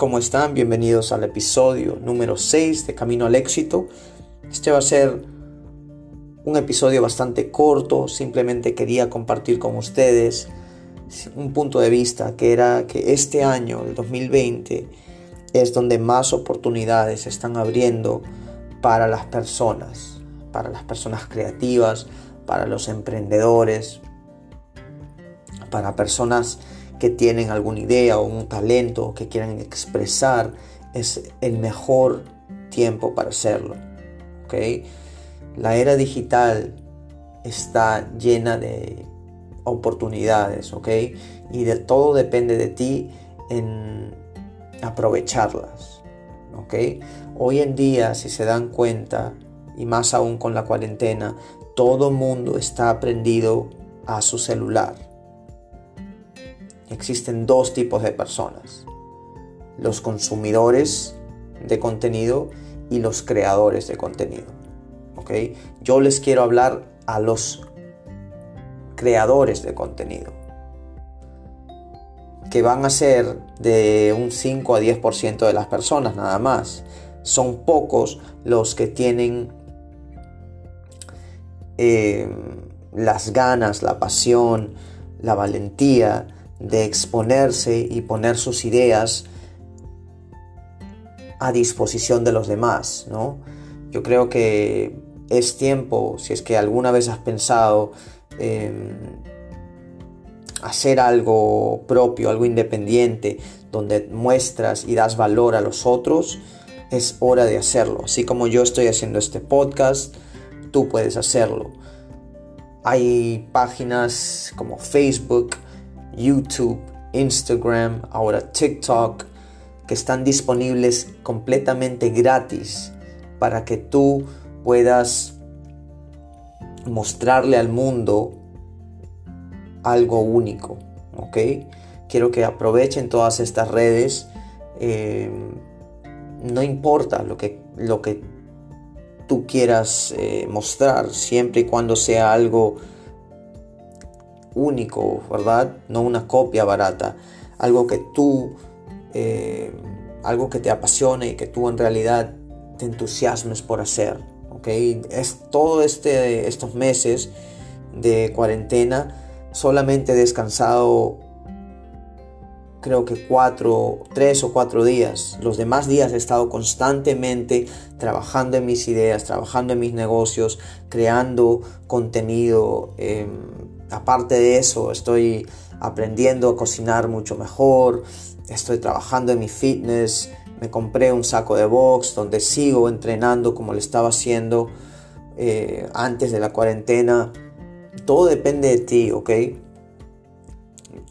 ¿Cómo están? Bienvenidos al episodio número 6 de Camino al Éxito. Este va a ser un episodio bastante corto, simplemente quería compartir con ustedes un punto de vista que era que este año, el 2020, es donde más oportunidades se están abriendo para las personas, para las personas creativas, para los emprendedores, para personas que tienen alguna idea o un talento que quieran expresar, es el mejor tiempo para hacerlo. ¿okay? La era digital está llena de oportunidades, ¿ok? Y de todo depende de ti en aprovecharlas, ¿ok? Hoy en día, si se dan cuenta, y más aún con la cuarentena, todo mundo está aprendido a su celular. Existen dos tipos de personas, los consumidores de contenido y los creadores de contenido. ¿ok? Yo les quiero hablar a los creadores de contenido, que van a ser de un 5 a 10% de las personas nada más. Son pocos los que tienen eh, las ganas, la pasión, la valentía de exponerse y poner sus ideas a disposición de los demás, ¿no? Yo creo que es tiempo, si es que alguna vez has pensado hacer algo propio, algo independiente, donde muestras y das valor a los otros, es hora de hacerlo. Así como yo estoy haciendo este podcast, tú puedes hacerlo. Hay páginas como Facebook, YouTube, Instagram, ahora TikTok, que están disponibles completamente gratis para que tú puedas mostrarle al mundo algo único, ¿ok? Quiero que aprovechen todas estas redes. Eh, no importa lo que, lo que tú quieras eh, mostrar, siempre y cuando sea algo único, ¿verdad? No una copia barata, algo que tú, eh, algo que te apasione y que tú en realidad te entusiasmes por hacer. Es todo este, estos meses de cuarentena solamente he descansado creo que cuatro, tres o cuatro días. Los demás días he estado constantemente trabajando en mis ideas, trabajando en mis negocios, creando contenido. Em, aparte de eso, estoy aprendiendo a cocinar mucho mejor, estoy trabajando en mi fitness, me compré un saco de box donde sigo entrenando como lo estaba haciendo eh, antes de la cuarentena. Todo depende de ti, ¿ok?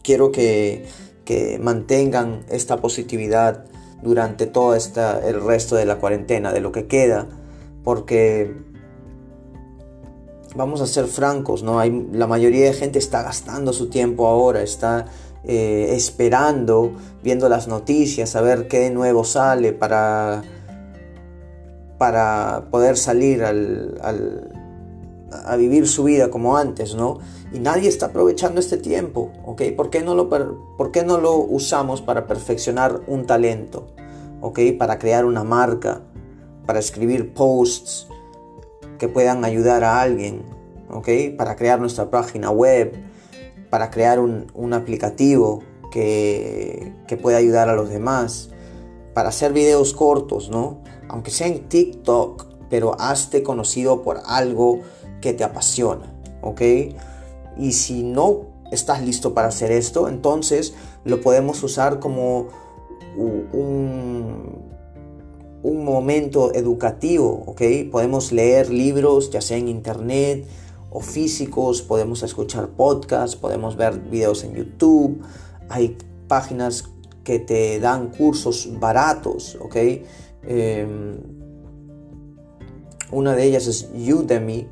Quiero que, que mantengan esta positividad durante todo esta, el resto de la cuarentena, de lo que queda, porque vamos a ser francos, ¿no? La mayoría de gente está gastando su tiempo ahora, está eh, esperando, viendo las noticias, a ver qué de nuevo sale para, para poder salir al, a vivir su vida como antes, ¿no? Y nadie está aprovechando este tiempo, ¿ok? ¿Por qué no lo, por qué no lo usamos para perfeccionar un talento, ¿ok? Para crear una marca, para escribir posts que puedan ayudar a alguien, ¿ok? Para crear nuestra página web, para crear un, aplicativo que, que, pueda ayudar a los demás, para hacer videos cortos, ¿no? Aunque sea en TikTok, pero hazte conocido por algo que te apasiona, ¿ok? Y si no estás listo para hacer esto, entonces lo podemos usar como un, un momento educativo, ¿ok? Podemos leer libros, ya sea en internet, o físicos, podemos escuchar podcasts, podemos ver videos en YouTube, hay páginas que te dan cursos baratos, ¿ok? Em, una de ellas es Udemy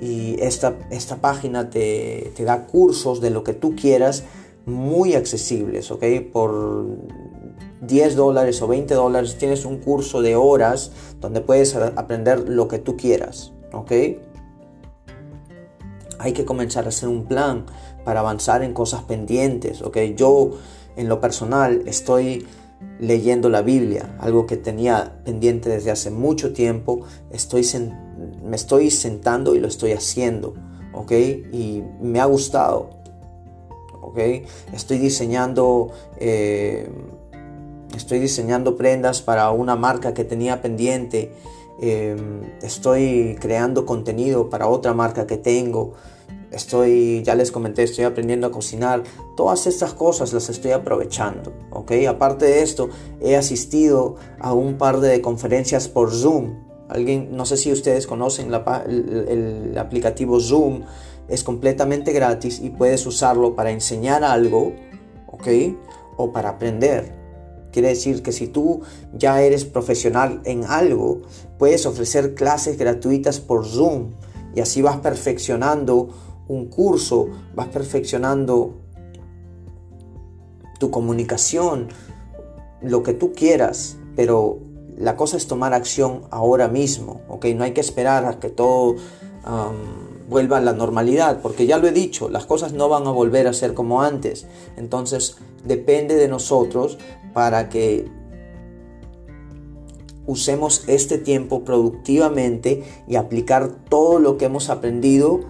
y esta, esta página te, te, da cursos de lo que tú quieras muy accesibles, ¿ok? Por 10 dólares o 20 dólares tienes un curso de horas donde puedes aprender lo que tú quieras, ¿ok? hay que comenzar a hacer un plan para avanzar en cosas pendientes, ¿ok? Yo en lo personal estoy leyendo la Biblia, algo que tenía pendiente desde hace mucho tiempo, estoy me estoy sentando y lo estoy haciendo, ¿ok? Y me ha gustado, ¿ok? Estoy diseñando, eh, estoy diseñando prendas para una marca que tenía pendiente, eh, estoy creando contenido para otra marca que tengo, estoy, ya les comenté, estoy aprendiendo a cocinar. Todas estas cosas las estoy aprovechando, ¿ok? Aparte de esto, he asistido a un par de conferencias por Zoom. Alguien, no sé si ustedes conocen el, aplicativo Zoom, es completamente gratis y puedes usarlo para enseñar algo, ¿ok? O para aprender. Quiere decir que si tú ya eres profesional en algo, puedes ofrecer clases gratuitas por Zoom y así vas perfeccionando un curso, vas perfeccionando tu comunicación, lo que tú quieras, pero la cosa es tomar acción ahora mismo, ¿ok? No hay que esperar a que todo vuelva a la normalidad, porque ya lo he dicho, las cosas no van a volver a ser como antes. Entonces depende de nosotros para que usemos este tiempo productivamente y aplicar todo lo que hemos aprendido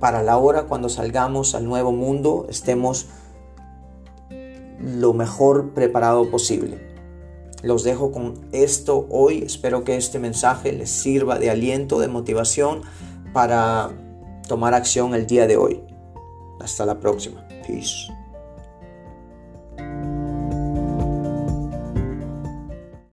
para la hora cuando salgamos al nuevo mundo estemos lo mejor preparado posible. Los dejo con esto hoy. Espero que este mensaje les sirva de aliento, de motivación para tomar acción el día de hoy. Hasta la próxima. Peace.